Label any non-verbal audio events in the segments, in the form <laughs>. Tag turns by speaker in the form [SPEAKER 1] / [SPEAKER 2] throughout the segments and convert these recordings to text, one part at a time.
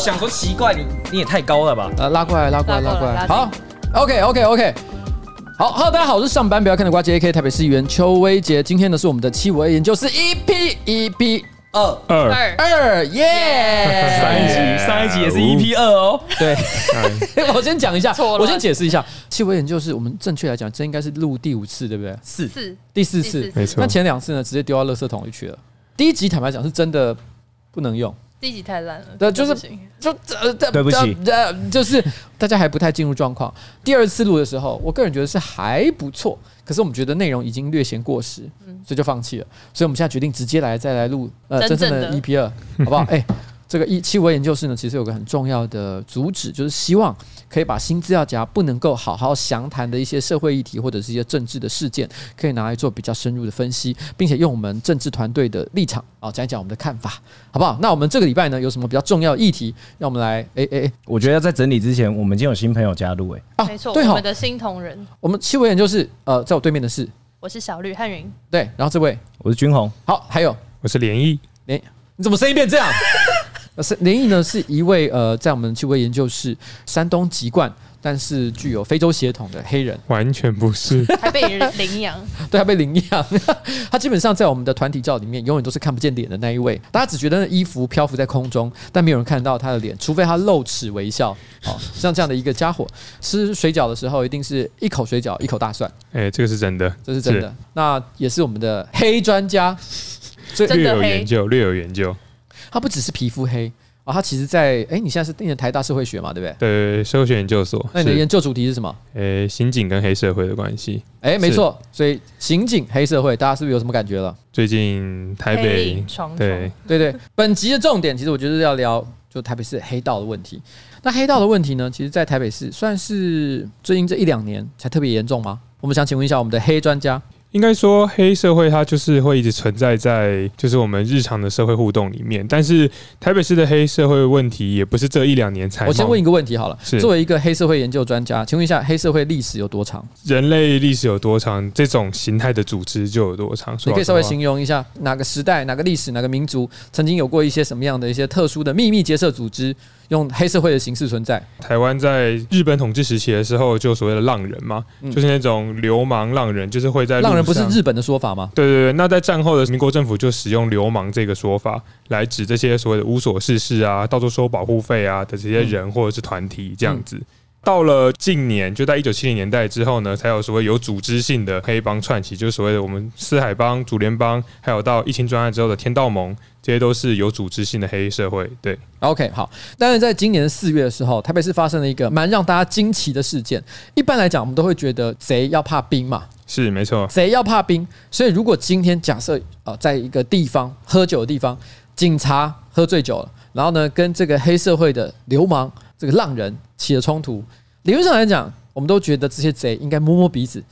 [SPEAKER 1] 想说奇怪，你你也太高了吧？
[SPEAKER 2] 呃，拉过来，拉过来，拉过
[SPEAKER 3] 来。
[SPEAKER 2] 好，OK，OK，OK。好，Hello，大家好，我是上班不要看的呱吉 AK 台北市议员邱威杰。今天呢是我们的七五 A 研究室 EP EP 二
[SPEAKER 4] 二
[SPEAKER 2] 二耶！
[SPEAKER 1] 上一集上一集也是 EP 二哦。
[SPEAKER 2] 对，<laughs> 我先讲一下，我先解释一下，七五 A 研究室我们正确来讲，这应该是录第五次，对不对？
[SPEAKER 1] 四
[SPEAKER 3] 次
[SPEAKER 2] 第四次，
[SPEAKER 4] 没错
[SPEAKER 2] 那前两次呢，直接丢到垃圾桶里去了。第一集坦白讲是真的不能用。
[SPEAKER 3] 第一集太烂了，
[SPEAKER 2] 对就是就呃，
[SPEAKER 1] 对不起
[SPEAKER 2] 就是大家还不太进入状况。第二次录的时候，我个人觉得是还不错，可是我们觉得内容已经略显过时，所以就放弃了。所以我们现在决定直接来再来录呃真正的
[SPEAKER 3] 真正的
[SPEAKER 2] EP 二，好不好？<laughs> 哎、这个一七五研究室呢，其实有个很重要的主旨，就是希望可以把新资料夹不能够好好详谈的一些社会议题或者是一些政治的事件，可以拿来做比较深入的分析，并且用我们政治团队的立场啊讲一讲我们的看法，好不好？那我们这个礼拜呢有什么比较重要的议题，让我们来哎哎
[SPEAKER 1] 我觉得在整理之前，我们已经有新朋友加入哎、
[SPEAKER 2] 啊
[SPEAKER 3] 没
[SPEAKER 2] 错，对
[SPEAKER 3] 我们，的新同仁，
[SPEAKER 2] 我们七五研究室呃在我对面的是
[SPEAKER 3] 我是小绿汉云，
[SPEAKER 2] 对，然后这位。
[SPEAKER 1] 我是君宏，
[SPEAKER 2] 好，还有。
[SPEAKER 4] 我是连毅，
[SPEAKER 2] 连，你怎么声音变这样？呃是连毅呢，是一位呃，在我们七五研究室山东籍贯，但是具有非洲血统的黑人，
[SPEAKER 4] 完全不是。<laughs>
[SPEAKER 3] 还被人领养，
[SPEAKER 2] 对他被领养，<laughs> <laughs> 他基本上在我们的团体照里面永远都是看不见脸的那一位，大家只觉得那衣服漂浮在空中，但没有人看到他的脸，除非他露齿微笑。哦，像这样的一个家伙，吃水饺的时候一定是一口水饺一口大蒜，
[SPEAKER 4] 哎、这个是真的，
[SPEAKER 2] 这是真的。那也是我们的黑专家，所以
[SPEAKER 4] 略有研究，略有研究。
[SPEAKER 2] 他不只是皮肤黑啊、哦，他其实在哎，你现在是念台大社会学嘛，对不对？
[SPEAKER 4] 对，社会学研究所。
[SPEAKER 2] 那你的研究主题是什么？
[SPEAKER 4] 诶，刑警跟黑社会的关系。
[SPEAKER 2] 哎，没错，所以刑警黑社会，大家是不是有什么感觉了？
[SPEAKER 4] 最近台北对
[SPEAKER 2] 对对，本集的重点其实我觉得要聊就台北市黑道的问题。那黑道的问题呢，其实，在台北市算是最近这一两年才特别严重吗？我们想请问一下我们的黑专家。
[SPEAKER 4] 应该说，黑社会它就是会一直存在在就是我们日常的社会互动里面。但是台北市的黑社会问题也不是这一两年才。
[SPEAKER 2] 我先问一个问题好了，
[SPEAKER 4] 是
[SPEAKER 2] 作为一个黑社会研究专家，请问一下黑社会历史有多长？
[SPEAKER 4] 人类历史有多长，这种形态的组织就有多长。
[SPEAKER 2] 你可以稍微形容一下哪个时代、哪个历史、哪个民族曾经有过一些什么样的一些特殊的秘密结社组织，用黑社会的形式存在。
[SPEAKER 4] 台湾在日本统治时期的时候，就所谓的浪人嘛，
[SPEAKER 2] 嗯
[SPEAKER 4] 就是那种流氓浪人，就是会在
[SPEAKER 2] 浪人不是日本的说法吗？
[SPEAKER 4] 对对对，那在战后的民国政府就使用流氓这个说法来指这些所谓的无所事事啊、到处收保护费啊的这些人或者是团体这样子。
[SPEAKER 2] 嗯
[SPEAKER 4] 到了近年，就在一九七零年代之后呢，才有所谓有组织性的黑帮串起，就是所谓的我们四海帮、主联帮，还有到疫情专案之后的天道盟，这些都是有组织性的黑社会。对
[SPEAKER 2] ，OK，好。但是在今年四月的时候，台北市发生了一个蛮让大家惊奇的事件。一般来讲，我们都会觉得贼要怕兵嘛，
[SPEAKER 4] 是没错，
[SPEAKER 2] 贼要怕兵。所以如果今天假设啊，在一个地方喝酒的地方，警察喝醉酒了，然后呢，跟这个黑社会的流氓这个浪人起了冲突，理论上来讲，我们都觉得这些贼应该摸摸鼻子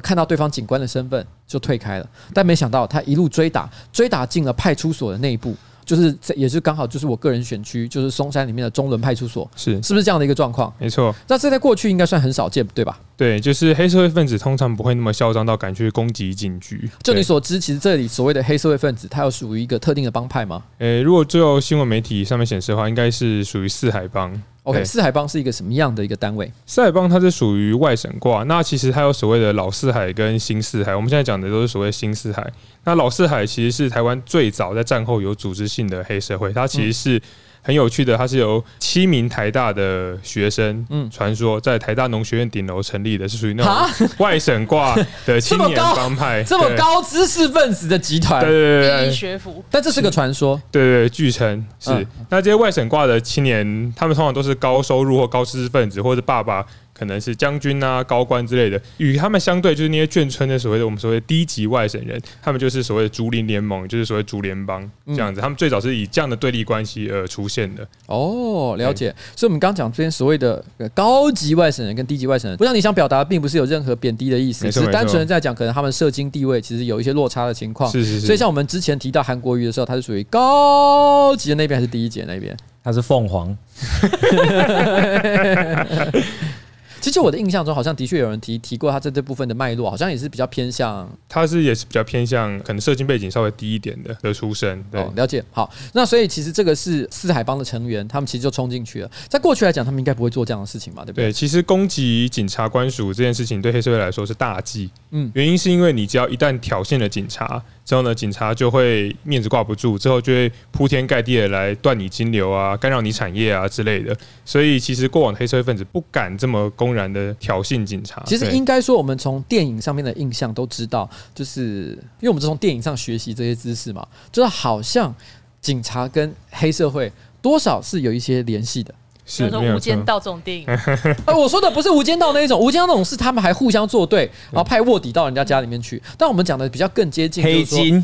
[SPEAKER 2] 看到对方警官的身份就退开了。但没想到他一路追打，追打进了派出所的内部，就是也是刚好就是我个人选区，就是松山里面的中仑派出所，
[SPEAKER 4] 是
[SPEAKER 2] 是不是这样的一个状况？
[SPEAKER 4] 没错。
[SPEAKER 2] 那这在过去应该算很少见，对吧？
[SPEAKER 4] 对，就是黑社会分子通常不会那么嚣张到敢去攻击警局。
[SPEAKER 2] 就你所知，其实这里所谓的黑社会分子，他有属于一个特定的帮派吗
[SPEAKER 4] 诶，如果最后新闻媒体上面显示的话，应该是属于四海帮。
[SPEAKER 2] ？OK，四海帮是一个什么样的一个单位？
[SPEAKER 4] 四海帮它是属于外省挂，那其实它有所谓的老四海跟新四海。我们现在讲的都是所谓新四海。那老四海其实是台湾最早在战后有组织性的黑社会，它其实是很有趣的，它是由七名台大的学生，嗯，传说在台大农学院顶楼成立的，是属于那种 <laughs> 外省挂的青年帮派，
[SPEAKER 2] 这么高知识分子的集
[SPEAKER 4] 团，对
[SPEAKER 3] 对对学府，
[SPEAKER 2] 但这是个传说，
[SPEAKER 4] 对对对，据称是。
[SPEAKER 2] 嗯。
[SPEAKER 4] 那这些外省挂的青年，他们通常都是高收入或高知识分子，或者爸爸可能是将军啊、高官之类的。与他们相对，就是那些眷村的所谓的我们所谓的低级外省人，他们就是所谓的竹林联盟，就是所谓竹联邦这样子。他们最早是以这样的对立关系而出现的。
[SPEAKER 2] 哦，了解。所以，我们刚讲这边所谓的高级外省人跟低级外省人，不像你想表达，并不是有任何贬低的意思，只是单纯的在讲，可能他们社经地位其实有一些落差的情况。
[SPEAKER 4] 是是是。
[SPEAKER 2] 所以，像我们之前提到韩国瑜的时候，他是属于高级的那边还是低级的那边？
[SPEAKER 1] 他是凤凰。
[SPEAKER 2] 其其实我的印象中，好像的确有人提提过他在这部分的脉络，好像也是比较偏向，
[SPEAKER 4] 他是也是比较偏向可能社经背景稍微低一点的的出身。对，
[SPEAKER 2] 哦，了解。好，那所以其实这个是四海帮的成员，他们其实就冲进去了。在过去来讲，他们应该不会做这样的事情嘛，对不对？
[SPEAKER 4] 对，其实攻击警察官署这件事情对黑社会来说是大忌。
[SPEAKER 2] 嗯，
[SPEAKER 4] 原因是因为你只要一旦挑衅了警察。之后呢，警察就会面子挂不住，之后就会铺天盖地的来断你金流啊，干扰你产业啊之类的。所以其实过往的黑社会分子不敢这么公然的挑衅警察。
[SPEAKER 2] 其实应该说，我们从电影上面的印象都知道，就是因为我们是从电影上学习这些知识嘛，就是好像警察跟黑社会多少是有一些联系的。
[SPEAKER 3] 是说《无间道》这种电影，
[SPEAKER 2] 呃，<laughs> 我说的不是《无间道》那一种，《无间道》那种是他们还互相作对，然后派卧底到人家家里面去。但我们讲的比较更接近
[SPEAKER 1] 黑金，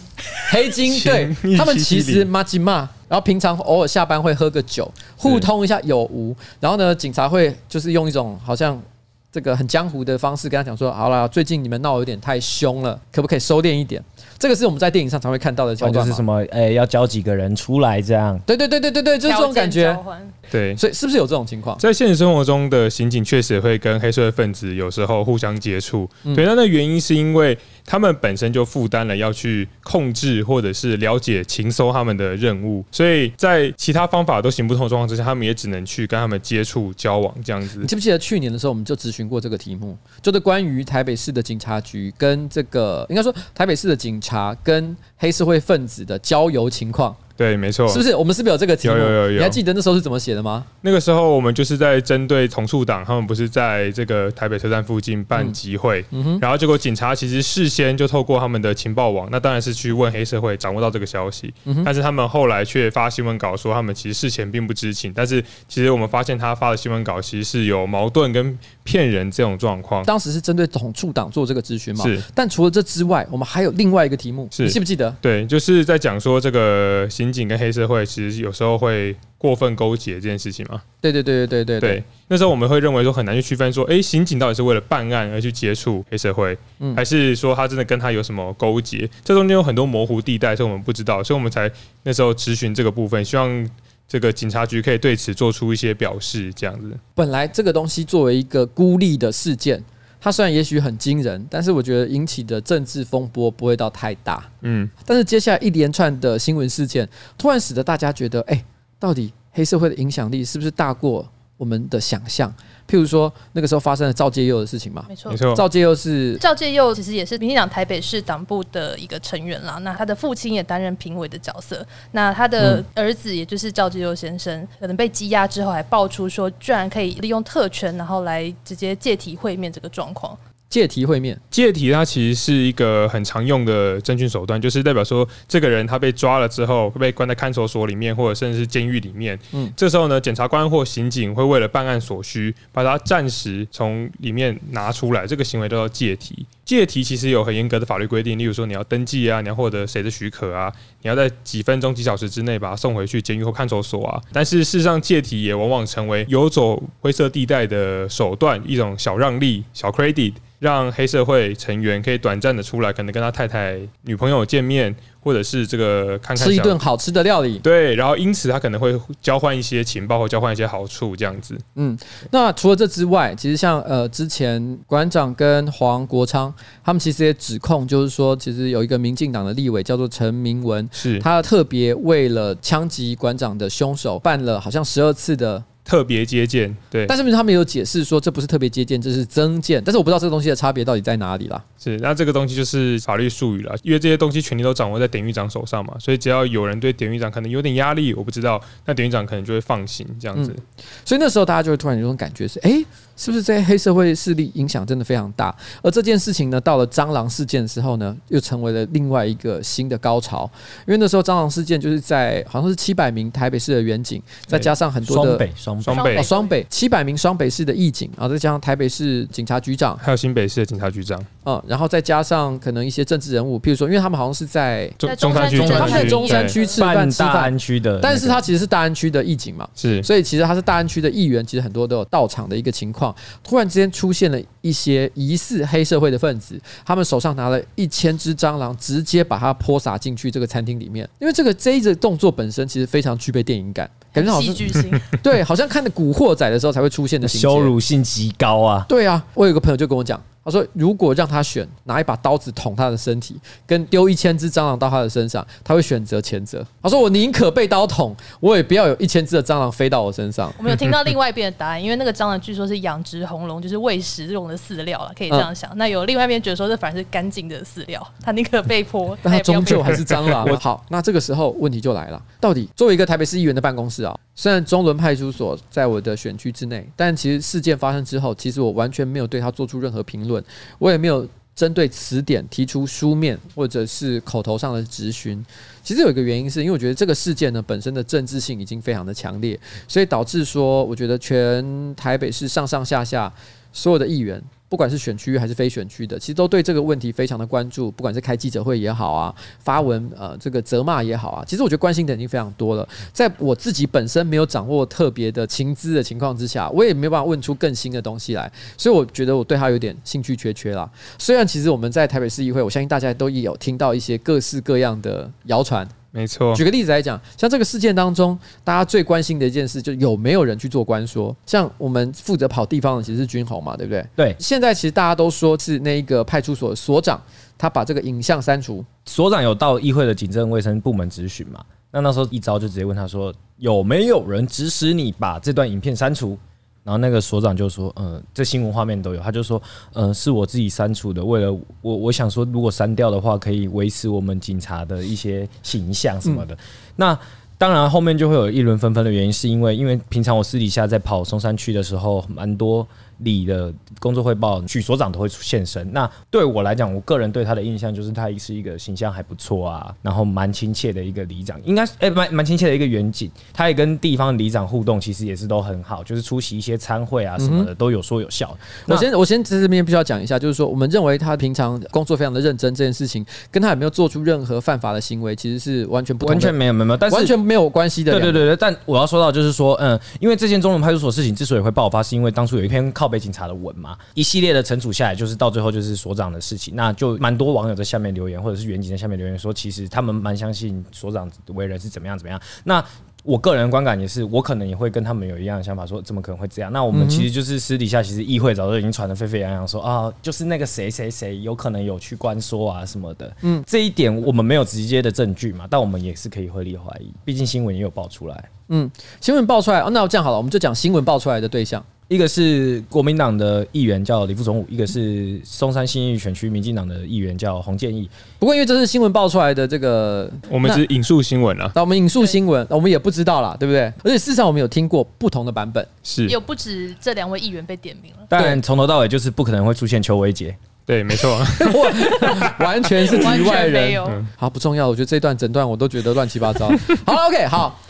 [SPEAKER 2] 黑金，<laughs> 对他们其实麻吉骂，然后平常偶尔下班会喝个酒，互通一下有无。然后呢，警察会就是用一种好像这个很江湖的方式跟他讲说：“好了，最近你们闹有点太凶了，可不可以收敛一点？”这个是我们在电影上才会看到的桥段，
[SPEAKER 1] 就是什么，哎，要交几个人出来这样？
[SPEAKER 2] 对对对对对对，就是这种感觉。
[SPEAKER 4] 对，
[SPEAKER 2] 所以是不是有这种情况？
[SPEAKER 4] 在现实生活中的刑警确实会跟黑社会分子有时候互相接触。嗯、对，那那原因是因为他们本身就负担了要去控制或者是了解、情搜他们的任务，所以在其他方法都行不通的状况之下，他们也只能去跟他们接触、交往这样子。
[SPEAKER 2] 你记不记得去年的时候，我们就咨询过这个题目，就是关于台北市的警察局跟这个，应该说台北市的警察跟黑社会分子的交游情况。
[SPEAKER 4] 对，没错，
[SPEAKER 2] 是不是？我们是不是有这个题目？
[SPEAKER 4] 有有有有。
[SPEAKER 2] 你还记得那时候是怎么写的吗？
[SPEAKER 4] 那个时候我们就是在针对同处党，他们不是在这个台北车站附近办集会，嗯嗯、然后结果警察其实事先就透过他们的情报网，那当然是去问黑社会，掌握到这个消息。嗯、但是他们后来却发新闻稿说，他们其实事前并不知情。但是其实我们发现他发的新闻稿其实是有矛盾跟骗人这种状况。
[SPEAKER 2] 当时是针对同处党做这个咨询嘛？
[SPEAKER 4] 是。
[SPEAKER 2] 但除了这之外，我们还有另外一个题目，
[SPEAKER 4] 是
[SPEAKER 2] 你记不记得？
[SPEAKER 4] 对，就是在讲说这个刑警跟黑社会。其实有时候会过分勾结这件事情嘛？
[SPEAKER 2] 对对对对对对
[SPEAKER 4] 对。那时候我们会认为说很难去区分说，哎，刑警到底是为了办案而去接触黑社会，嗯，还是说他真的跟他有什么勾结？这中间有很多模糊地带，所以我们不知道，所以我们才那时候咨询这个部分，希望这个警察局可以对此做出一些表示，这样子。
[SPEAKER 2] 本来这个东西作为一个孤立的事件。它虽然也许很惊人，但是我觉得引起的政治风波不会到太大。嗯，但是接下来一连串的新闻事件，突然使得大家觉得，哎，到底黑社会的影响力是不是大过我们的想象？譬如说，那个时候发生了赵介佑的事情嘛，
[SPEAKER 3] 没错，
[SPEAKER 4] 没错。
[SPEAKER 2] 赵介佑是
[SPEAKER 3] 赵介佑，其实也是民进党台北市党部的一个成员啦。那他的父亲也担任评委的角色。那他的儿子，也就是赵介佑先生，可能被羁押之后，还爆出说，居然可以利用特权，然后来直接借题会面这个状况。
[SPEAKER 2] 借题会面，
[SPEAKER 4] 借题它其实是一个很常用的侦讯手段，就是代表说，这个人他被抓了之后，会被关在看守所里面，或者甚至是监狱里面。嗯，这时候呢，检察官或刑警会为了办案所需，把他暂时从里面拿出来，这个行为叫做借题。借题其实有很严格的法律规定，例如说你要登记啊，你要获得谁的许可啊，你要在几分钟几小时之内把他送回去监狱或看守所啊。但是事实上，借题也往往成为游走灰色地带的手段，一种小让利、小 credit。让黑社会成员可以短暂的出来，可能跟他太太、女朋友见面，或者是这个看看
[SPEAKER 2] 吃一顿好吃的料理。
[SPEAKER 4] 对，然后因此他可能会交换一些情报或交换一些好处，这样子。
[SPEAKER 2] 嗯，那除了这之外，其实像呃之前馆长跟黄国昌他们其实也指控，就是说其实有一个民进党的立委叫做陈明文，
[SPEAKER 4] 是
[SPEAKER 2] 他特别为了枪击馆长的凶手办了好像十二次的。
[SPEAKER 4] 特别接见，对，
[SPEAKER 2] 但是他们有解释说这不是特别接见，这是增见，但是我不知道这个东西的差别到底在哪里啦。
[SPEAKER 4] 是，那这个东西就是法律术语了，因为这些东西权力都掌握在典狱长手上嘛，所以只要有人对典狱长可能有点压力，我不知道，那典狱长可能就会放行这样子。
[SPEAKER 2] 嗯，所以那时候大家就会突然有种感觉是，哎。是不是这些黑社会势力影响真的非常大？而这件事情呢，到了蟑螂事件的时候呢，又成为了另外一个新的高潮。因为那时候蟑螂事件就是在好像是七百名台北市的远警，再加上很多的
[SPEAKER 1] 双北
[SPEAKER 4] 双北
[SPEAKER 2] 双北七百名双北市的义警，然后再加上台北市警察局长，
[SPEAKER 4] 还有新北市的警察局长。
[SPEAKER 2] 嗯，然后再加上可能一些政治人物，譬如说，因为他们好像是在
[SPEAKER 3] 在
[SPEAKER 4] 中山区，
[SPEAKER 3] 中山区
[SPEAKER 2] 他们在中山区吃
[SPEAKER 1] 饭
[SPEAKER 2] 吃饭，
[SPEAKER 1] 大安区的那个，
[SPEAKER 2] 但是他其实是大安区的义警嘛，
[SPEAKER 4] 是，
[SPEAKER 2] 所以其实他是大安区的议员，其实很多都有到场的一个情况。突然之间出现了一些疑似黑社会的分子，他们手上拿了一千只蟑螂，直接把它泼洒进去这个餐厅里面。因为这个这一个动作本身其实非常具备电影感，感觉好像
[SPEAKER 3] 戏剧性。<laughs>
[SPEAKER 2] 对，好像看的《古惑仔》的时候才会出现的
[SPEAKER 1] 羞辱性极高啊！
[SPEAKER 2] 对啊，我有个朋友就跟我讲。他说：“如果让他选拿一把刀子捅他的身体，跟丢一千只蟑螂到他的身上，他会选择前者。”他说：“我宁可被刀捅，我也不要有一千只的蟑螂飞到我身上。”
[SPEAKER 3] 我们有听到另外一边的答案，因为那个蟑螂据说是养殖红龙，就是喂食用的饲料了，可以这样想。嗯、那有另外一边觉得说，这反而是干净的饲料，他宁可被泼，
[SPEAKER 2] 但他终究还是蟑螂。<laughs> 好，那这个时候问题就来了：到底作为一个台北市议员的办公室啊，虽然中仑派出所在我的选区之内，但其实事件发生之后，其实我完全没有对他做出任何评论，我也没有。针对此点提出书面或者是口头上的质询，其实有一个原因是因为我觉得这个事件呢本身的政治性已经非常的强烈，所以导致说我觉得全台北市上上下下所有的议员。不管是选区还是非选区的，其实都对这个问题非常的关注。不管是开记者会也好啊，发文呃这个责骂也好啊，其实我觉得关心的已经非常多了。在我自己本身没有掌握特别的情资的情况之下，我也没有办法问出更新的东西来，所以我觉得我对他有点兴趣缺缺啦。虽然其实我们在台北市议会，我相信大家都有听到一些各式各样的谣传。
[SPEAKER 4] 没错，
[SPEAKER 2] 举个例子来讲，像这个事件当中，大家最关心的一件事，就有没有人去做官说？像我们负责跑地方的其实是军红嘛，对不对？
[SPEAKER 1] 对。
[SPEAKER 2] 现在其实大家都说是那一个派出所所长，他把这个影像删除。
[SPEAKER 1] 所长有到议会的警政卫生部门质询嘛？那那时候一招就直接问他说，有没有人指使你把这段影片删除？然后那个所长就说：“嗯，这新闻画面都有。”他就说：“嗯，是我自己删除的。为了我，我想说，如果删掉的话，可以维持我们警察的一些形象什么的。嗯”那当然后面就会有一轮纷纷的原因，是因为因为平常我私底下在跑松山区的时候，蛮多。里的工作汇报，许所长都会现身。那对我来讲，我个人对他的印象就是他是一个形象还不错啊，然后蛮亲切的一个里长，应该哎蛮蛮亲切的一个远景。他也跟地方里长互动，其实也是都很好，就是出席一些参会啊什么的都有说有笑。
[SPEAKER 2] 我先我先在这边必须要讲一下，就是说我们认为他平常工作非常的认真，这件事情跟他有没有做出任何犯法的行为，其实是完全不
[SPEAKER 1] 完全没有没有，但是
[SPEAKER 2] 完全没有关系的。
[SPEAKER 1] 对对对对，但我要说到就是说，嗯，因为这件中仑派出所事情之所以会爆发，是因为当初有一篇靠北警察的吻嘛，一系列的惩处下来，就是到最后就是所长的事情，那就蛮多网友在下面留言，或者是员警在下面留言说，其实他们蛮相信所长为人是怎么样怎么样。那我个人观感也是，我可能也会跟他们有一样的想法，说怎么可能会这样？那我们其实就是私底下，其实议会早就已经传得沸沸扬扬，说啊，就是那个谁谁谁有可能有去关说啊什么的。嗯，这一点我们没有直接的证据嘛，但我们也是可以合理怀疑，毕竟新闻也有爆出来。
[SPEAKER 2] 嗯，新闻爆出来，哦，那这样好了，我们就讲新闻爆出来的对象。
[SPEAKER 1] 一个是国民党的议员叫李富总武，一个是松山新义选区民进党的议员叫洪建义。
[SPEAKER 2] 不过因为这是新闻爆出来的，这个
[SPEAKER 4] 我们是引述新闻了。
[SPEAKER 2] 那我们引述新闻，我们也不知道啦，对不对？而且事实上我们有听过不同的版本，
[SPEAKER 4] 是
[SPEAKER 3] 有不止这两位议员被点名了。
[SPEAKER 1] 但从头到尾就是不可能会出现邱维杰。
[SPEAKER 4] 对，没错，<laughs>
[SPEAKER 2] 完全是局外人。
[SPEAKER 3] 嗯、
[SPEAKER 2] 好，不重要。我觉得这段整段我都觉得乱七八糟。好了，OK，好。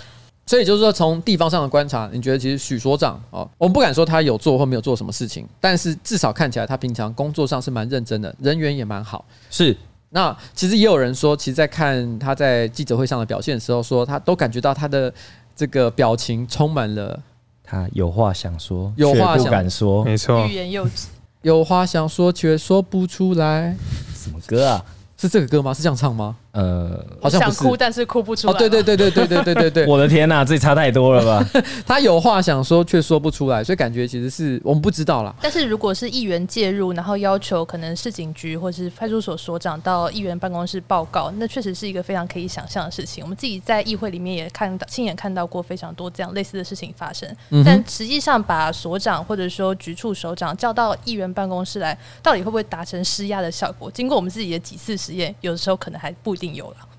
[SPEAKER 2] 所以就是说，从地方上的观察，你觉得其实许所长哦，我们不敢说他有做或没有做什么事情，但是至少看起来他平常工作上是蛮认真的，人缘也蛮好。
[SPEAKER 1] 是，
[SPEAKER 2] 那其实也有人说，其实，在看他在记者会上的表现的时候，说他都感觉到他的这个表情充满了
[SPEAKER 1] 他有话想说，
[SPEAKER 2] 有话
[SPEAKER 1] 不敢说，
[SPEAKER 4] 没错，
[SPEAKER 3] 欲言又止，
[SPEAKER 2] 有话想说却说不出来。
[SPEAKER 1] 什么歌啊？
[SPEAKER 2] 是这个歌吗？是这样唱吗？
[SPEAKER 1] 呃，
[SPEAKER 2] 好像不，
[SPEAKER 3] 想哭，但是哭不出来。
[SPEAKER 2] 哦，对对对对对对对对对，<laughs>
[SPEAKER 1] 我的天呐，这差太多了吧？<laughs>
[SPEAKER 2] 他有话想说却说不出来，所以感觉其实是我们不知道啦。
[SPEAKER 3] 但是如果是议员介入，然后要求可能市警局或是派出所所长到议员办公室报告，那确实是一个非常可以想象的事情。我们自己在议会里面也看到，亲眼看到过非常多这样类似的事情发生。嗯、但实际上，把所长或者说局处首长叫到议员办公室来，到底会不会达成施压的效果？经过我们自己的几次实验，有的时候可能还不一定定有了。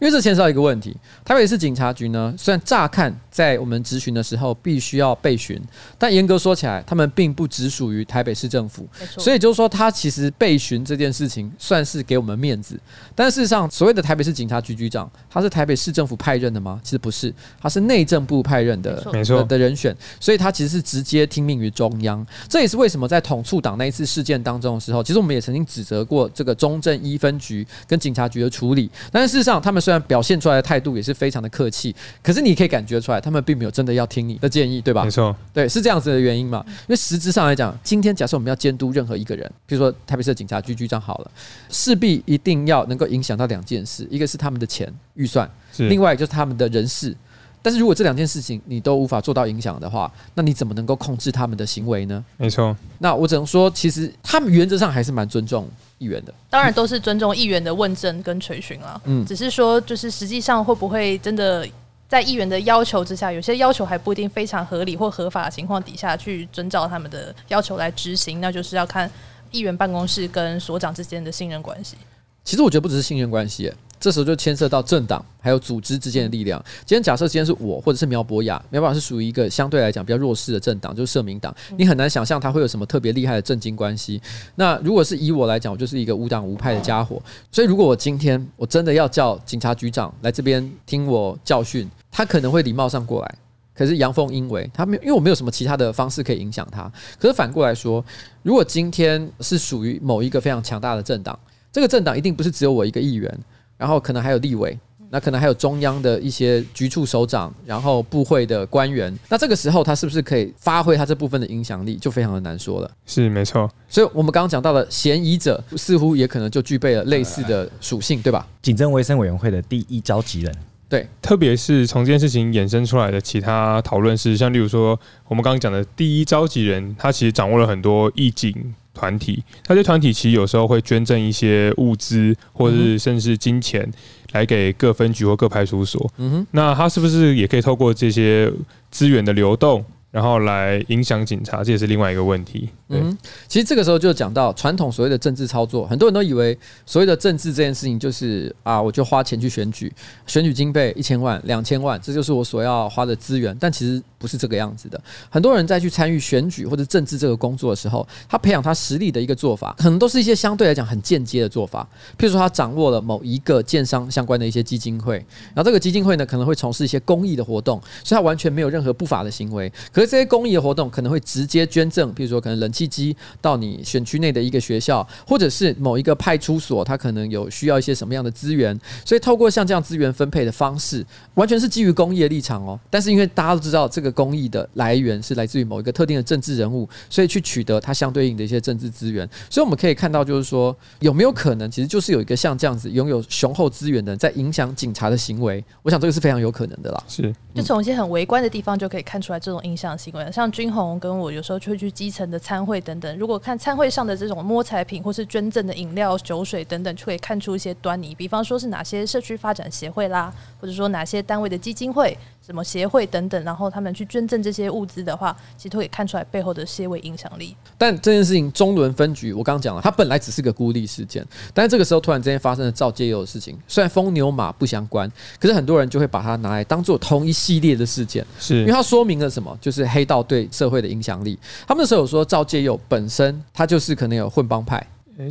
[SPEAKER 2] 因为这牵涉到一个问题，台北市警察局呢，虽然乍看在我们质询的时候必须要备询，但严格说起来，他们并不只属于台北市政府，所以就是说，他其实备询这件事情算是给我们面子。但事实上，所谓的台北市警察局局长，他是台北市政府派任的吗？其实不是，他是内政部派任的，
[SPEAKER 4] 没错
[SPEAKER 2] 的人选，所以他其实是直接听命于中央。这也是为什么在统促党那一次事件当中的时候，其实我们也曾经指责过这个中正一分局跟警察局的处理，但是事实上，他们虽然表现出来的态度也是非常的客气，可是你可以感觉出来，他们并没有真的要听你的建议，对吧？
[SPEAKER 4] 没错，
[SPEAKER 2] 对，是这样子的原因嘛？因为实质上来讲，今天假设我们要监督任何一个人，比如说台北市警察局局长好了，势必一定要能够影响到两件事，一个是他们的钱预算，另外就是他们的人事。但是如果这两件事情你都无法做到影响的话，那你怎么能够控制他们的行为呢？
[SPEAKER 4] 没错。
[SPEAKER 2] 那我只能说，其实他们原则上还是蛮尊重议员的。
[SPEAKER 3] 当然都是尊重议员的问政跟垂询啊。嗯，只是说，就是实际上会不会真的在议员的要求之下，有些要求还不一定非常合理或合法的情况底下去遵照他们的要求来执行，那就是要看议员办公室跟所长之间的信任关系。
[SPEAKER 2] 其实我觉得不只是信任关系。这时候就牵涉到政党还有组织之间的力量。今天假设今天是我或者是苗博雅，苗博雅是属于一个相对来讲比较弱势的政党，就是社民党。你很难想象他会有什么特别厉害的政经关系。那如果是以我来讲，我就是一个无党无派的家伙。所以如果我今天我真的要叫警察局长来这边听我教训，他可能会礼貌上过来，可是阳奉阴违，他没有，因为我没有什么其他的方式可以影响他。可是反过来说，如果今天是属于某一个非常强大的政党，这个政党一定不是只有我一个议员。然后可能还有立委，那可能还有中央的一些局处首长，然后部会的官员。那这个时候他是不是可以发挥他这部分的影响力，就非常的难说了。
[SPEAKER 4] 是没错，
[SPEAKER 2] 所以我们刚刚讲到的嫌疑者，似乎也可能就具备了类似的属性，对吧？
[SPEAKER 1] 警政卫生委员会的第一召集人，
[SPEAKER 2] 对，
[SPEAKER 4] 特别是从这件事情衍生出来的其他讨论是，像例如说我们刚刚讲的第一召集人，他其实掌握了很多义警。团体，那些团体其实有时候会捐赠一些物资，或者是甚至金钱，来给各分局或各派出所。嗯哼，那他是不是也可以透过这些资源的流动？然后来影响警察，这也是另外一个问题。嗯，
[SPEAKER 2] 其实这个时候就讲到传统所谓的政治操作，很多人都以为所谓的政治这件事情就是啊，我就花钱去选举，选举经费一千万、两千万，这就是我所要花的资源。但其实不是这个样子的。很多人在去参与选举或者政治这个工作的时候，他培养他实力的一个做法，可能都是一些相对来讲很间接的做法。譬如说，他掌握了某一个建商相关的一些基金会，然后这个基金会呢可能会从事一些公益的活动，所以他完全没有任何不法的行为。可是这些公益的活动可能会直接捐赠，譬如说可能人气机到你选区内的一个学校，或者是某一个派出所，它可能有需要一些什么样的资源，所以透过像这样资源分配的方式，完全是基于公益的立场哦。但是因为大家都知道这个公益的来源是来自于某一个特定的政治人物，所以去取得它相对应的一些政治资源。所以我们可以看到，就是说有没有可能，其实就是有一个像这样子拥有雄厚资源的人在影响警察的行为。我想这个是非常有可能的啦。
[SPEAKER 4] 是，
[SPEAKER 3] 就从一些很微观的地方就可以看出来这种影响行为。像君红跟我有时候就会去基层的餐会等等，如果看餐会上的这种摸彩品或是捐赠的饮料、酒水等等，就可以看出一些端倪。比方说是哪些社区发展协会啦，或者说哪些单位的基金会。什么协会等等，然后他们去捐赠这些物资的话，其实都可以看出来背后的些微影响力。
[SPEAKER 2] 但这件事情，中伦分局我刚刚讲了，它本来只是个孤立事件，但是这个时候突然之间发生了赵介佑的事情，虽然风牛马不相关，可是很多人就会把它拿来当做同一系列的事件，
[SPEAKER 4] 是
[SPEAKER 2] 因为它说明了什么？就是黑道对社会的影响力。他们那时候有说赵介佑本身他就是可能有混帮派。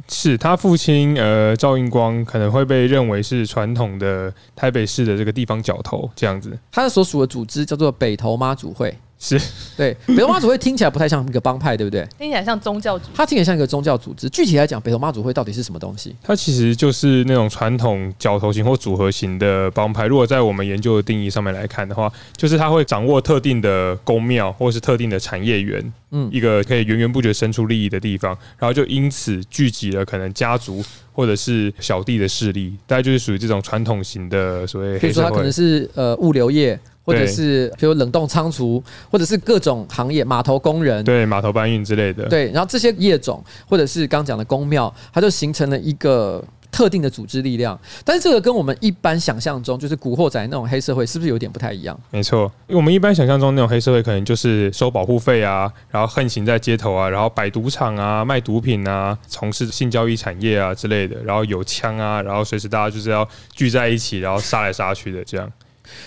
[SPEAKER 4] 是他父亲，呃，赵应光可能会被认为是传统的台北市的这个地方角头这样子。
[SPEAKER 2] 他所属的组织叫做北投妈祖会。<laughs>
[SPEAKER 4] 是
[SPEAKER 2] 对，北投妈祖会听起来不太像一个帮派，对不对？
[SPEAKER 3] 听起来像宗教组织。
[SPEAKER 2] 它听起来像一个宗教组织。具体来讲，北投妈祖会到底是什么东西？
[SPEAKER 4] 它其实就是那种传统角头型或组合型的帮派。如果在我们研究的定义上面来看的话，就是它会掌握特定的宫庙或是特定的产业园，嗯，一个可以源源不绝生出利益的地方，然后就因此聚集了可能家族或者是小弟的势力，大概就是属于这种传统型的所谓。
[SPEAKER 2] 可以说它可能是呃物流业。或者是比如冷冻仓储，或者是各种行业，码头工人，
[SPEAKER 4] 对码头搬运之类的，
[SPEAKER 2] 对，然后这些业种，或者是刚讲的公庙，它就形成了一个特定的组织力量。但是这个跟我们一般想象中就是古惑仔那种黑社会是不是有点不太一样？
[SPEAKER 4] 没错，因为我们一般想象中那种黑社会可能就是收保护费啊，然后横行在街头啊，然后摆赌场啊，卖毒品啊，从事性交易产业啊之类的，然后有枪啊，然后随时大家就是要聚在一起，然后杀来杀去的这样。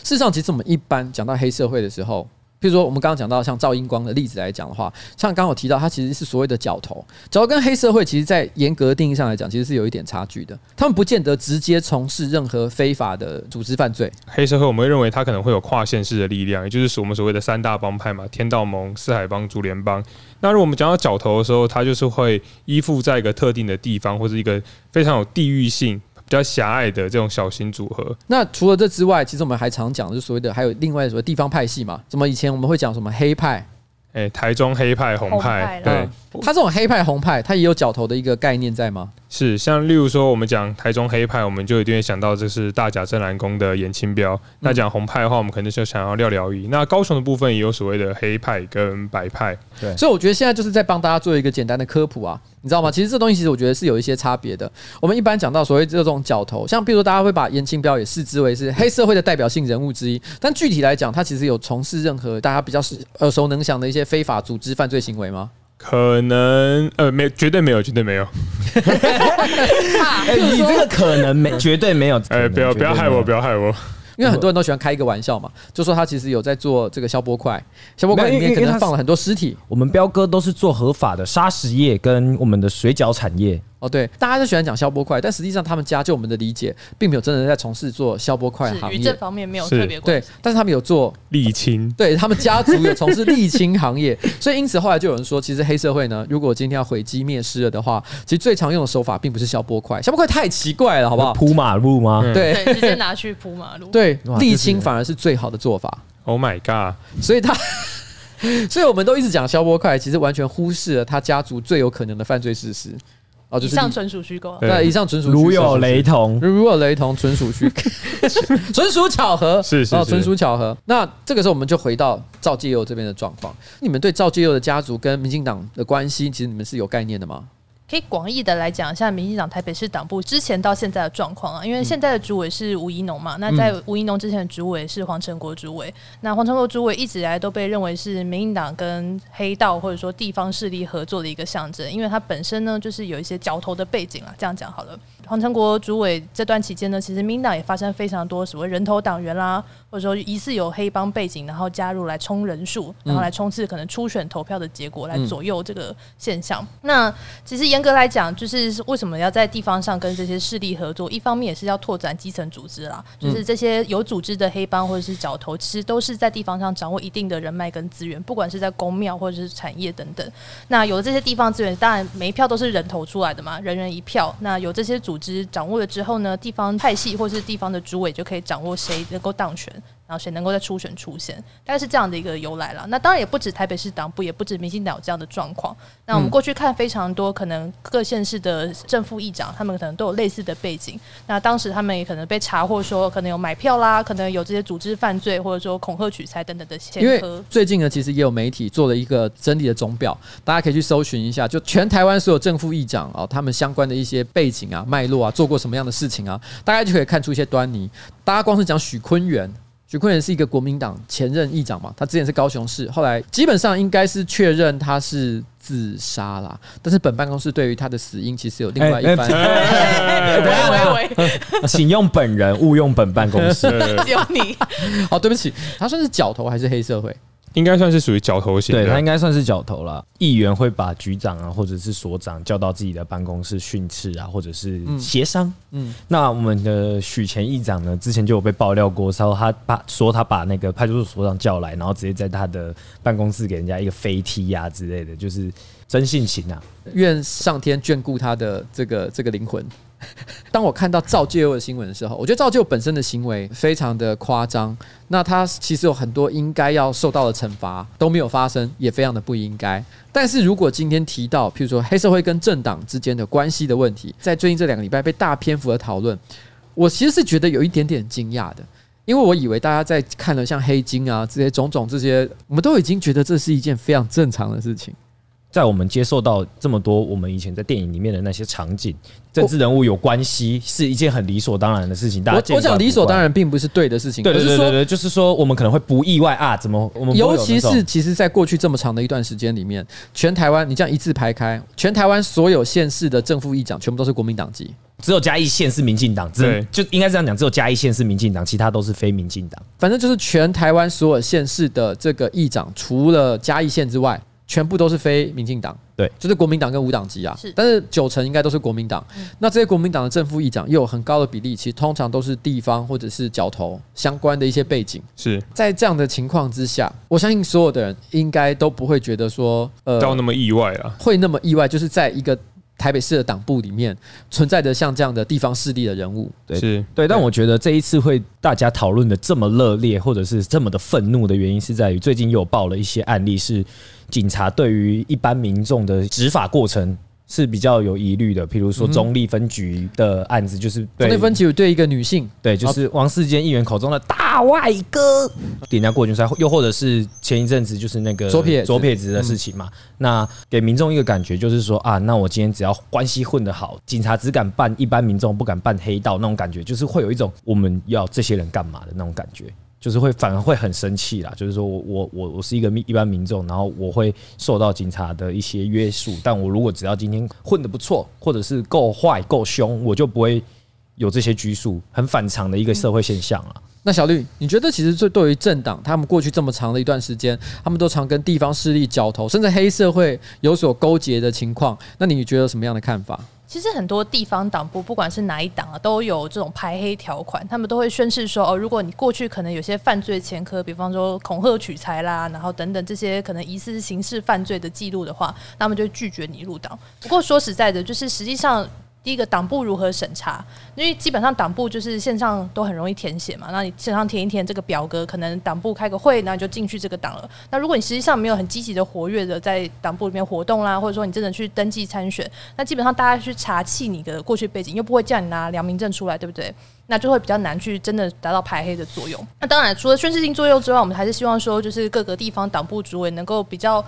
[SPEAKER 2] 事实上，其实我们一般讲到黑社会的时候，譬如说我们刚刚讲到像赵英光的例子来讲的话，像刚刚我提到，他其实是所谓的角头。角头跟黑社会，其实在严格的定义上来讲，其实是有一点差距的。他们不见得直接从事任何非法的组织犯罪。
[SPEAKER 4] 黑社会我们会认为它可能会有跨县市的力量，也就是我们所谓的三大帮派嘛：天道盟、四海帮、竹联帮。那如果我们讲到角头的时候，它就是会依附在一个特定的地方，或者一个非常有地域性。比较狭隘的这种小型组合。那
[SPEAKER 2] 除了这之外，其实我们还常讲，就是所谓的还有另外所谓地方派系嘛。怎么以前我们会讲什么黑派？
[SPEAKER 4] 哎、欸，台中黑派、红派，对。
[SPEAKER 2] 它这种黑派、红派，它也有角头的一个概念在吗？
[SPEAKER 4] 是，像例如说，我们讲台中黑派，我们就一定会想到这是大甲镇澜宫的严清标。那讲红派的话，我们可能就想要廖了以。那高雄的部分也有所谓的黑派跟白派。
[SPEAKER 2] 对，所以我觉得现在就是在帮大家做一个简单的科普啊，你知道吗？其实这东西其实我觉得是有一些差别的。我们一般讲到所谓这种角头，像比如说大家会把严清标也视之为是黑社会的代表性人物之一，但具体来讲，他其实有从事任何大家比较耳熟能详的一些非法组织犯罪行为吗？
[SPEAKER 4] 可能呃，没，绝对没有，绝对没有。<laughs>
[SPEAKER 1] 哎，你这个可能没，<laughs> 绝对没有。
[SPEAKER 4] 哎，不要不要害我，不要害我。
[SPEAKER 2] 因为很多人都喜欢开一个玩笑嘛，就说他其实有在做这个消波块，消波块里面可能放了很多尸体。
[SPEAKER 1] 我们彪哥都是做合法的砂石业跟我们的水饺产业。
[SPEAKER 2] 哦，对，大家都喜欢讲消波块，但实际上他们家就我们的理解，并没有真的在从事做消波块行业。
[SPEAKER 3] 这方面没有特别
[SPEAKER 2] 对，但是他们有做
[SPEAKER 4] 沥青，
[SPEAKER 2] 对他们家族有从事沥青行业，所以因此后来就有人说，其实黑社会呢，如果今天要毁机灭尸了的话，其实最常用的手法并不是消波块，消波块太奇怪了，好不好？
[SPEAKER 1] 铺马路
[SPEAKER 2] 吗？
[SPEAKER 3] 对，直接拿去铺马路。
[SPEAKER 2] 对，沥青反而是最好的做法。
[SPEAKER 4] Oh my god！
[SPEAKER 2] 所以他，所以我们都一直讲消波块，其实完全忽视了他家族最有可能的犯罪事实。
[SPEAKER 3] 哦，以上纯属虚构。
[SPEAKER 2] 对，以上纯属
[SPEAKER 1] 如有雷同，
[SPEAKER 2] 如有雷同，纯属虚，<laughs> 纯属巧合。
[SPEAKER 4] 是是，
[SPEAKER 2] 是，纯属巧合。那这个时候，我们就回到赵继佑这边的状况。你们对赵继佑的家族跟民进党的关系，其实你们是有概念的吗？
[SPEAKER 3] 可以广义的来讲，一下民进党台北市党部之前到现在的状况啊，因为现在的主委是吴怡农嘛，那在吴怡农之前的主委是黄成国主委，那黄成国主委一直以来都被认为是民进党跟黑道或者说地方势力合作的一个象征，因为他本身呢就是有一些角头的背景啊，这样讲好了。黄成国主委这段期间呢，其实民进党也发生非常多所谓人头党员啦，或者说疑似有黑帮背景，然后加入来冲人数，然后来冲刺可能初选投票的结果，来左右这个现象。那其实严格来讲，就是为什么要在地方上跟这些势力合作？一方面也是要拓展基层组织啦，就是这些有组织的黑帮或者是角头，其实都是在地方上掌握一定的人脉跟资源，不管是在公庙或者是产业等等。那有了这些地方资源，当然每一票都是人投出来的嘛，人人一票。那有这些组织掌握了之后呢，地方派系或是地方的主委就可以掌握谁能够当权。然后谁能够在初选出现，大概是这样的一个由来了。那当然也不止台北市党部，也不止民进党有这样的状况。那我们过去看非常多，可能各县市的正副议长，他们可能都有类似的背景。那当时他们也可能被查获说，可能有买票啦，可能有这些组织犯罪，或者说恐吓取财等等的前科。
[SPEAKER 2] 因为最近呢，其实也有媒体做了一个整理的总表，大家可以去搜寻一下，就全台湾所有正副议长啊，他们相关的一些背景啊、脉络啊，做过什么样的事情啊，大家就可以看出一些端倪。大家光是讲许昆源。许昆源是一个国民党前任议长嘛，他之前是高雄市，后来基本上应该是确认他是自杀啦。但是本办公室对于他的死因其实有另外一番。
[SPEAKER 1] 请用本人，勿用本办公室。
[SPEAKER 3] 只有你。
[SPEAKER 2] 好，对不起，他算是角头还是黑社会？
[SPEAKER 4] 应该算是属于角头型，
[SPEAKER 1] 对，他应该算是角头了。议员会把局长啊，或者是所长叫到自己的办公室训斥啊，或者是协商。嗯，那我们的许前议长呢，之前就有被爆料过，说他把说他把那个派出所所长叫来，然后直接在他的办公室给人家一个飞踢呀之类的，就是真性情啊。
[SPEAKER 2] 愿上天眷顾他的这个这个灵魂。<laughs> 当我看到赵介佑的新闻的时候，我觉得赵介佑本身的行为非常的夸张。那他其实有很多应该要受到的惩罚都没有发生，也非常的不应该。但是如果今天提到，譬如说黑社会跟政党之间的关系的问题，在最近这两个礼拜被大篇幅的讨论，我其实是觉得有一点点惊讶的，因为我以为大家在看了像黑金啊这些种种这些，我们都已经觉得这是一件非常正常的事情。
[SPEAKER 1] 在我们接受到这么多我们以前在电影里面的那些场景，政治人物有关系是一件很理所当然的事情。大家
[SPEAKER 2] 我我讲理所当然，并不是对的事情。
[SPEAKER 1] 对对对对对，就是说我们可能会不意外啊？怎么我们
[SPEAKER 2] 尤其是其实，在过去这么长的一段时间里面，全台湾你这样一字排开，全台湾所有县市的正副议长全部都是国民党籍。
[SPEAKER 1] 只有嘉义县是民进党，只，就应该这样讲，只有嘉义县是民进党，其他都是非民进党。
[SPEAKER 2] 反正就是全台湾所有县市的这个议长，除了嘉义县之外，全部都是非民进党。
[SPEAKER 1] 对，
[SPEAKER 2] 就是国民党跟无党籍啊。是，但是九成应该都是国民党。那这些国民党的正副议长又有很高的比例，其实通常都是地方或者是角头相关的一些背景。
[SPEAKER 4] 是
[SPEAKER 2] 在这样的情况之下，我相信所有的人应该都不会觉得说，呃，
[SPEAKER 4] 到那么意外啊，
[SPEAKER 2] 会那么意外，就是在一个。台北市的党部里面存在着像这样的地方势力的人物，
[SPEAKER 1] 对，是对。但我觉得这一次会大家讨论的这么热烈，或者是这么的愤怒的原因，是在于最近又有报了一些案例，是警察对于一般民众的执法过程。是比较有疑虑的，比如说中立分局的案子，就是
[SPEAKER 2] 中立分局对一个女性，
[SPEAKER 1] 对，就是王世坚议员口中的大外哥，点人家过军赛，又或者是前一阵子就是那个左撇左撇子的事情嘛，那给民众一个感觉就是说啊，那我今天只要关系混得好，警察只敢办一般民众不敢办黑道那种感觉，就是会有一种我们要这些人干嘛的那种感觉。就是会反而会很生气啦，就是说我我我我是一个一般民众，然后我会受到警察的一些约束，但我如果只要今天混得不错，或者是够坏够凶，我就不会有这些拘束，很反常的一个社会现象啊。
[SPEAKER 2] 那小绿，你觉得其实这对于政党，他们过去这么长的一段时间，他们都常跟地方势力交头，甚至黑社会有所勾结的情况，那你觉得什么样的看法？
[SPEAKER 3] 其实很多地方党部，不管是哪一党啊，都有这种排黑条款。他们都会宣誓说，哦，如果你过去可能有些犯罪前科，比方说恐吓取财啦，然后等等这些可能疑似刑事犯罪的记录的话，那么就拒绝你入党。不过说实在的，就是实际上。第一个党部如何审查？因为基本上党部就是线上都很容易填写嘛，那你线上填一填这个表格，可能党部开个会，那你就进去这个党了。那如果你实际上没有很积极的活跃的在党部里面活动啦，或者说你真的去登记参选，那基本上大家去查弃你的过去背景，又不会叫你拿良民证出来，对不对？那就会比较难去真的达到排黑的作用。那当然，除了宣示性作用之外，我们还是希望说，就是各个地方党部主委能够比较。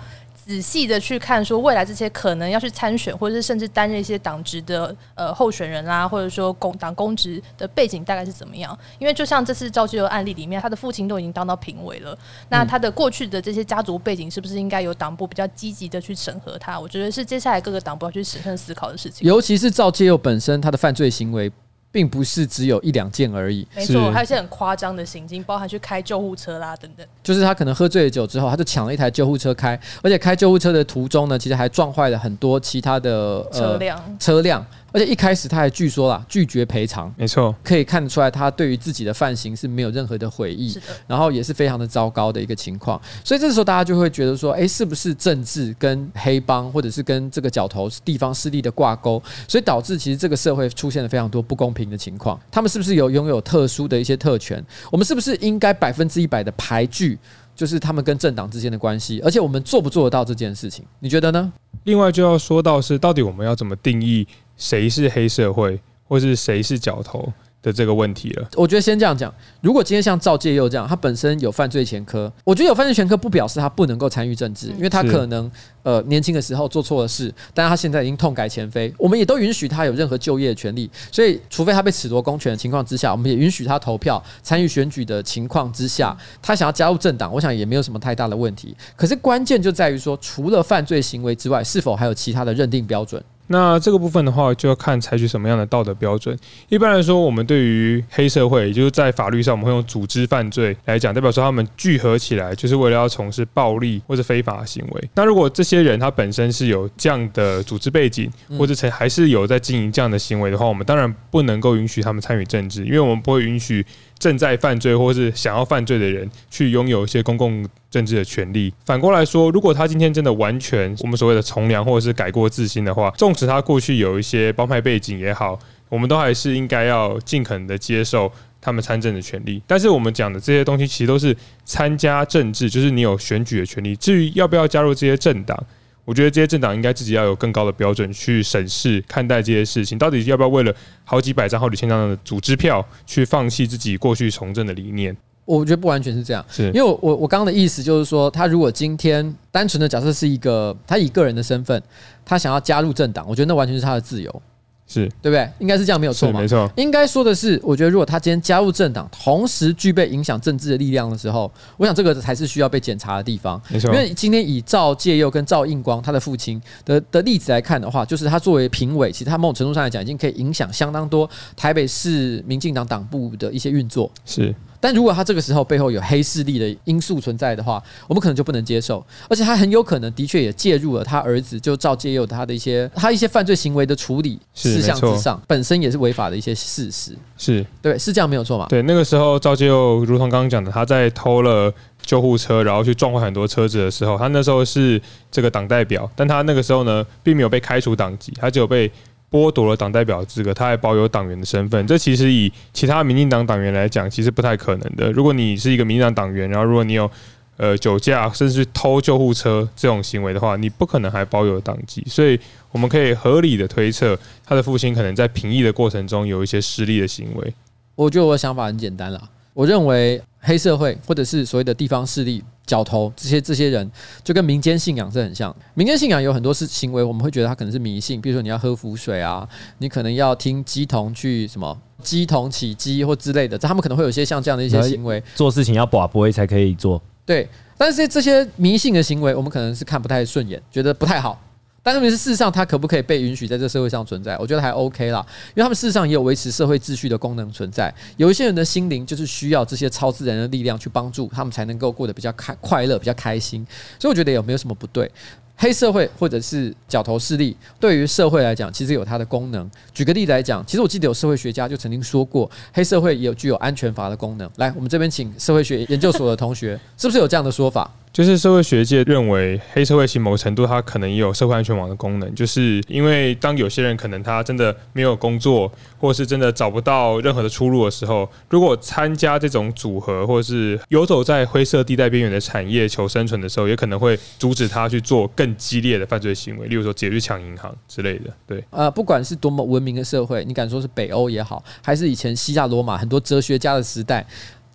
[SPEAKER 3] 仔细的去看，说未来这些可能要去参选，或者是甚至担任一些党职的呃候选人啦，或者说公党公职的背景大概是怎么样？因为就像这次赵介佑案例里面，他的父亲都已经当到评委了，那他的过去的这些家族背景是不是应该由党部比较积极的去审核他？我觉得是接下来各个党部要去审慎思考的事情。
[SPEAKER 2] 尤其是赵介佑本身他的犯罪行为。并不是只有一两件而已，
[SPEAKER 3] 没错，还有一些很夸张的行径，包含去开救护车啦等等。
[SPEAKER 2] 就是他可能喝醉了酒之后，他就抢了一台救护车开，而且开救护车的途中呢，其实还撞坏了很多其他的、呃、
[SPEAKER 3] 车辆
[SPEAKER 2] 车辆。而且一开始他还据说啦，拒绝赔偿，
[SPEAKER 4] 没错，
[SPEAKER 2] 可以看得出来他对于自己的犯行是没有任何的悔意，然后也是非常的糟糕的一个情况。所以这时候大家就会觉得说，哎，是不是政治跟黑帮或者是跟这个角头地方势力的挂钩，所以导致其实这个社会出现了非常多不公平的情况。他们是不是有拥有特殊的一些特权？我们是不是应该百分之一百的排拒，就是他们跟政党之间的关系？而且我们做不做得到这件事情？你觉得呢？
[SPEAKER 4] 另外就要说到是，到底我们要怎么定义？谁是黑社会，或是谁是角头的这个问题了？
[SPEAKER 2] 我觉得先这样讲，如果今天像赵介佑这样，他本身有犯罪前科，我觉得有犯罪前科不表示他不能够参与政治，因为他可能呃年轻的时候做错了事，但是他现在已经痛改前非，我们也都允许他有任何就业的权利，所以除非他被褫夺公权的情况之下，我们也允许他投票参与选举的情况之下，他想要加入政党，我想也没有什么太大的问题。可是关键就在于说，除了犯罪行为之外，是否还有其他的认定标准？
[SPEAKER 4] 那这个部分的话，就要看采取什么样的道德标准。一般来说，我们对于黑社会，也就是在法律上，我们会用组织犯罪来讲，代表说他们聚合起来，就是为了要从事暴力或者非法行为。那如果这些人他本身是有这样的组织背景，或者还是有在经营这样的行为的话，我们当然不能够允许他们参与政治，因为我们不会允许。正在犯罪或是想要犯罪的人去拥有一些公共政治的权利。反过来说，如果他今天真的完全我们所谓的从良或者是改过自新的话，纵使他过去有一些帮派背景也好，我们都还是应该要尽可能的接受他们参政的权利。但是我们讲的这些东西，其实都是参加政治，就是你有选举的权利。至于要不要加入这些政党，我觉得这些政党应该自己要有更高的标准去审视看待这些事情，到底要不要为了好几百张、好几千张的组织票去放弃自己过去从政的理念？
[SPEAKER 2] 我觉得不完全是这样，
[SPEAKER 4] 是
[SPEAKER 2] 因为我我我刚刚的意思就是说，他如果今天单纯的假设是一个他以个人的身份，他想要加入政党，我觉得那完全是他的自由。
[SPEAKER 4] 是
[SPEAKER 2] 对不对？应该是这样，没有错嘛。
[SPEAKER 4] 没错，
[SPEAKER 2] 应该说的是，我觉得如果他今天加入政党，同时具备影响政治的力量的时候，我想这个才是需要被检查的地方。
[SPEAKER 4] 没错，
[SPEAKER 2] 因为今天以赵介佑跟赵应光他的父亲的的例子来看的话，就是他作为评委，其实他某种程度上来讲，已经可以影响相当多台北市民进党党部的一些运作。
[SPEAKER 4] 是。
[SPEAKER 2] 但如果他这个时候背后有黑势力的因素存在的话，我们可能就不能接受，而且他很有可能的确也介入了他儿子就赵介佑他的一些他一些犯罪行为的处理事项之上，本身也是违法的一些事实。
[SPEAKER 4] 是
[SPEAKER 2] 对，是这样没有错嘛？
[SPEAKER 4] 对，那个时候赵介佑如同刚刚讲的，他在偷了救护车，然后去撞坏很多车子的时候，他那时候是这个党代表，但他那个时候呢，并没有被开除党籍，他只有被。剥夺了党代表资格，他还保有党员的身份，这其实以其他民进党党员来讲，其实不太可能的。如果你是一个民进党党员，然后如果你有呃酒驾，甚至偷救护车这种行为的话，你不可能还保有党籍。所以我们可以合理的推测，他的父亲可能在评议的过程中有一些失利的行为。
[SPEAKER 2] 我觉得我的想法很简单啦，我认为黑社会或者是所谓的地方势力。角头这些这些人就跟民间信仰是很像，民间信仰有很多是行为，我们会觉得他可能是迷信，比如说你要喝符水啊，你可能要听鸡童去什么鸡童起鸡或之类的，他们可能会有些像这样的一些行为，
[SPEAKER 1] 做事情要把不会才可以做。对，
[SPEAKER 2] 但是这些迷信的行为，我们可能是看不太顺眼，觉得不太好。但特别是事实上，它可不可以被允许在这社会上存在？我觉得还 OK 啦，因为他们事实上也有维持社会秩序的功能存在。有一些人的心灵就是需要这些超自然的力量去帮助他们，才能够过得比较开快乐、比较开心。所以我觉得也没有什么不对。黑社会或者是角头势力，对于社会来讲，其实有它的功能。举个例子来讲，其实我记得有社会学家就曾经说过，黑社会也有具有安全阀的功能。来，我们这边请社会学研究所的同学，是不是有这样的说法？
[SPEAKER 4] 就是社会学界认为，黑社会其某程度它可能也有社会安全网的功能，就是因为当有些人可能他真的没有工作，或是真的找不到任何的出路的时候，如果参加这种组合，或是游走在灰色地带边缘的产业求生存的时候，也可能会阻止他去做更激烈的犯罪行为，例如说直接去抢银行之类的。对，
[SPEAKER 2] 呃，不管是多么文明的社会，你敢说是北欧也好，还是以前希腊罗马很多哲学家的时代。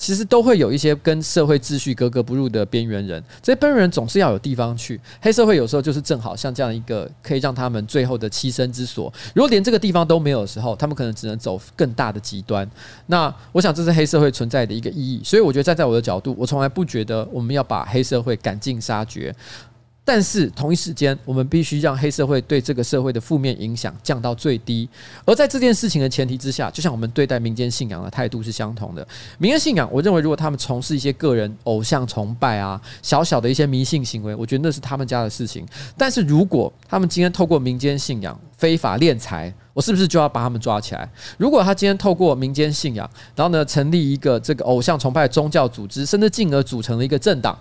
[SPEAKER 2] 其实都会有一些跟社会秩序格格不入的边缘人，这些边缘人总是要有地方去。黑社会有时候就是正好像这样一个可以让他们最后的栖身之所。如果连这个地方都没有的时候，他们可能只能走更大的极端。那我想这是黑社会存在的一个意义。所以我觉得站在我的角度，我从来不觉得我们要把黑社会赶尽杀绝。但是同一时间，我们必须让黑社会对这个社会的负面影响降到最低。而在这件事情的前提之下，就像我们对待民间信仰的态度是相同的。民间信仰，我认为如果他们从事一些个人偶像崇拜啊，小小的一些迷信行为，我觉得那是他们家的事情。但是如果他们今天透过民间信仰非法敛财，我是不是就要把他们抓起来？如果他今天透过民间信仰，然后呢，成立一个这个偶像崇拜宗教组织，甚至进而组成了一个政党？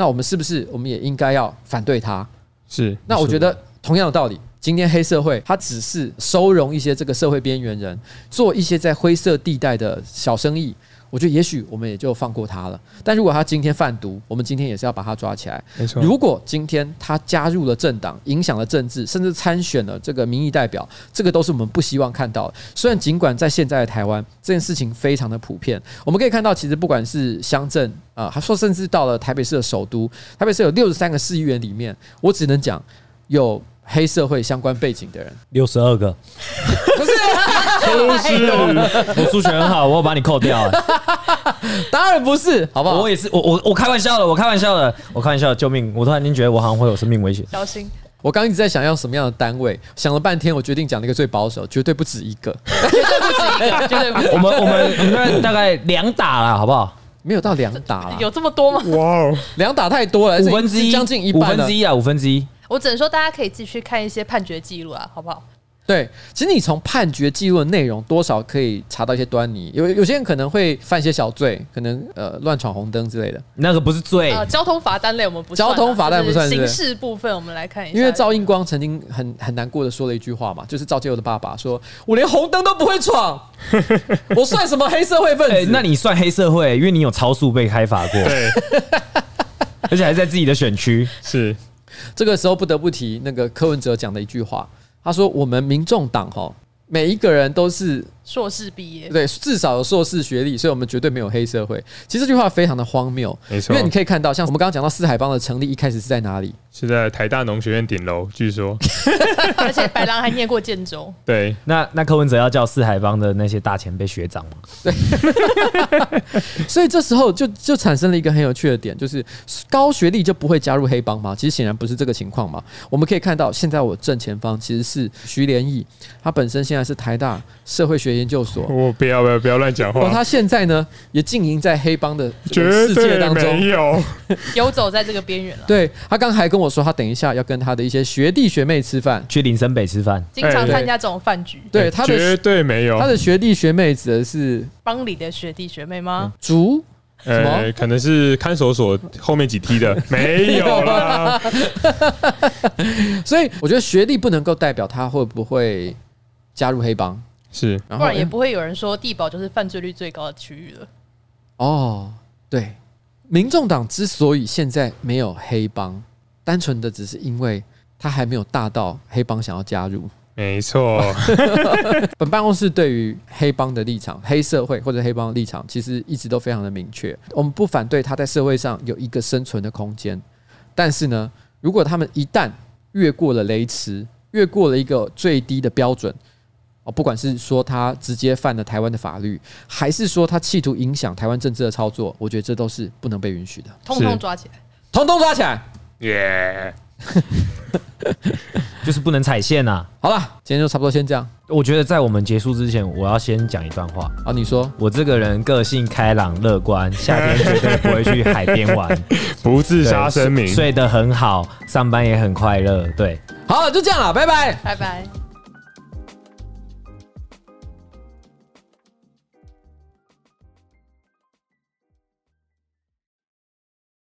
[SPEAKER 2] 那我们是不是我们也应该要反对他？
[SPEAKER 4] 是。
[SPEAKER 2] 那我觉得同样的道理，今天黑社会它只是收容一些这个社会边缘人，做一些在灰色地带的小生意。我觉得也许我们也就放过他了。但如果他今天贩毒，我们今天也是要把他抓起来。
[SPEAKER 4] 没错。
[SPEAKER 2] 如果今天他加入了政党，影响了政治，甚至参选了这个民意代表，这个都是我们不希望看到的。虽然尽管在现在的台湾这件事情非常的普遍，我们可以看到，其实不管是乡镇啊，他说甚至到了台北市的首都，台北市有六十三个市议员里面，我只能讲有。黑社会相关背景的人
[SPEAKER 1] 六十二个，<laughs> <laughs>
[SPEAKER 2] 不是，
[SPEAKER 1] 我数学很好，我要把你扣掉了。
[SPEAKER 2] 当然不是，好不好？
[SPEAKER 1] 我也是，我我我开玩笑的，我开玩笑的，我开玩笑的，救命！我突然间觉得我好像会有生命危险，
[SPEAKER 3] 小心！
[SPEAKER 2] 我刚一直在想要什么样的单位，想了半天，我决定讲了一个最保守，绝对不止一个，绝对不止一个，绝对不止。我们我们我们大概两打了，好不好？没有到两打了，
[SPEAKER 3] 有这么多吗？
[SPEAKER 4] 哇哦，
[SPEAKER 2] 两打太多了，
[SPEAKER 1] 五分之一，
[SPEAKER 2] 将近一半，
[SPEAKER 1] 五分之一啊，五分之一。
[SPEAKER 3] 我只能说，大家可以继续看一些判决记录啊，好不好？
[SPEAKER 2] 对，其实你从判决记录的内容多少可以查到一些端倪。有有些人可能会犯一些小罪，可能呃乱闯红灯之类的，
[SPEAKER 1] 那个不是罪。
[SPEAKER 3] 呃，交通罚单类我们不算，
[SPEAKER 2] 交通罚单不算。
[SPEAKER 3] 刑事部分我们来看一下。
[SPEAKER 2] 因为赵应光曾经很很难过的说了一句话嘛，就是赵介佑的爸爸说：“我连红灯都不会闯，<laughs> 我算什么黑社会分子？”欸，
[SPEAKER 1] 那你算黑社会，因为你有超速被开罚过，对，<laughs> 而且还在自己的选区
[SPEAKER 4] 是。
[SPEAKER 2] 这个时候不得不提那个柯文哲讲的一句话，他说：“我们民众党哈，每一个人都是
[SPEAKER 3] 硕士毕业，
[SPEAKER 2] 对，至少有硕士学历，所以我们绝对没有黑社会。其实这句话非常的荒谬，
[SPEAKER 4] 没错，
[SPEAKER 2] 因为你可以看到，像我们刚刚讲到四海帮的成立，一开始是在哪里？
[SPEAKER 4] 是在台大农学院顶楼，据说，<laughs>
[SPEAKER 3] 而且白狼还念过建州。<laughs>
[SPEAKER 4] 对，
[SPEAKER 1] 那那柯文哲要叫四海帮的那些大前辈学长吗？<laughs>
[SPEAKER 2] 对，所以这时候就就产生了一个很有趣的点，就是高学历就不会加入黑帮吗？其实显然不是这个情况嘛。我们可以看到，现在我正前方其实是徐连义，他本身现在是台大社会学研究所。
[SPEAKER 4] 我不要不要不要乱讲话。
[SPEAKER 2] 他现在呢也经营在黑帮的世界当中，
[SPEAKER 4] 没有 <laughs> <laughs>
[SPEAKER 3] 游走在这个边缘了。
[SPEAKER 2] 对，他刚还跟我说，他等一下要跟他的一些学弟学妹吃饭，
[SPEAKER 1] 去林森北吃饭，
[SPEAKER 3] 经常参加这种饭局。
[SPEAKER 2] 对，他的
[SPEAKER 4] 绝对没有。
[SPEAKER 2] 他的学弟学妹指的是
[SPEAKER 3] 帮里的学弟学妹吗？
[SPEAKER 2] 竹？
[SPEAKER 4] 呃，可能是看守所后面几梯的，<laughs> 没有啦。
[SPEAKER 2] 所以我觉得学历不能够代表他会不会加入黑帮，
[SPEAKER 4] 是，
[SPEAKER 3] 不然也不会有人说地堡就是犯罪率最高的区域了。
[SPEAKER 2] 哦，对，民众党之所以现在没有黑帮，单纯的只是因为他还没有大到黑帮想要加入。
[SPEAKER 4] 没错，<laughs>
[SPEAKER 2] 本办公室对于黑帮的立场、黑社会或者黑帮的立场，其实一直都非常的明确。我们不反对他在社会上有一个生存的空间，但是呢，如果他们一旦越过了雷池，越过了一个最低的标准，哦，不管是说他直接犯了台湾的法律，还是说他企图影响台湾政治的操作，我觉得这都是不能被允许的。
[SPEAKER 3] 通通抓起来，
[SPEAKER 2] 通通抓起来，
[SPEAKER 4] 耶！<laughs>
[SPEAKER 1] 就是不能踩线呐。
[SPEAKER 2] 好了，今天就差不多先这样。
[SPEAKER 1] 我觉得在我们结束之前，我要先讲一段话
[SPEAKER 2] 啊。你说，
[SPEAKER 1] 我这个人个性开朗乐观，夏天绝对不会去海边玩，<laughs>
[SPEAKER 4] 不自杀声明，
[SPEAKER 1] 睡得很好，上班也很快乐。对，
[SPEAKER 2] 好，就这样了，拜拜，
[SPEAKER 3] 拜拜。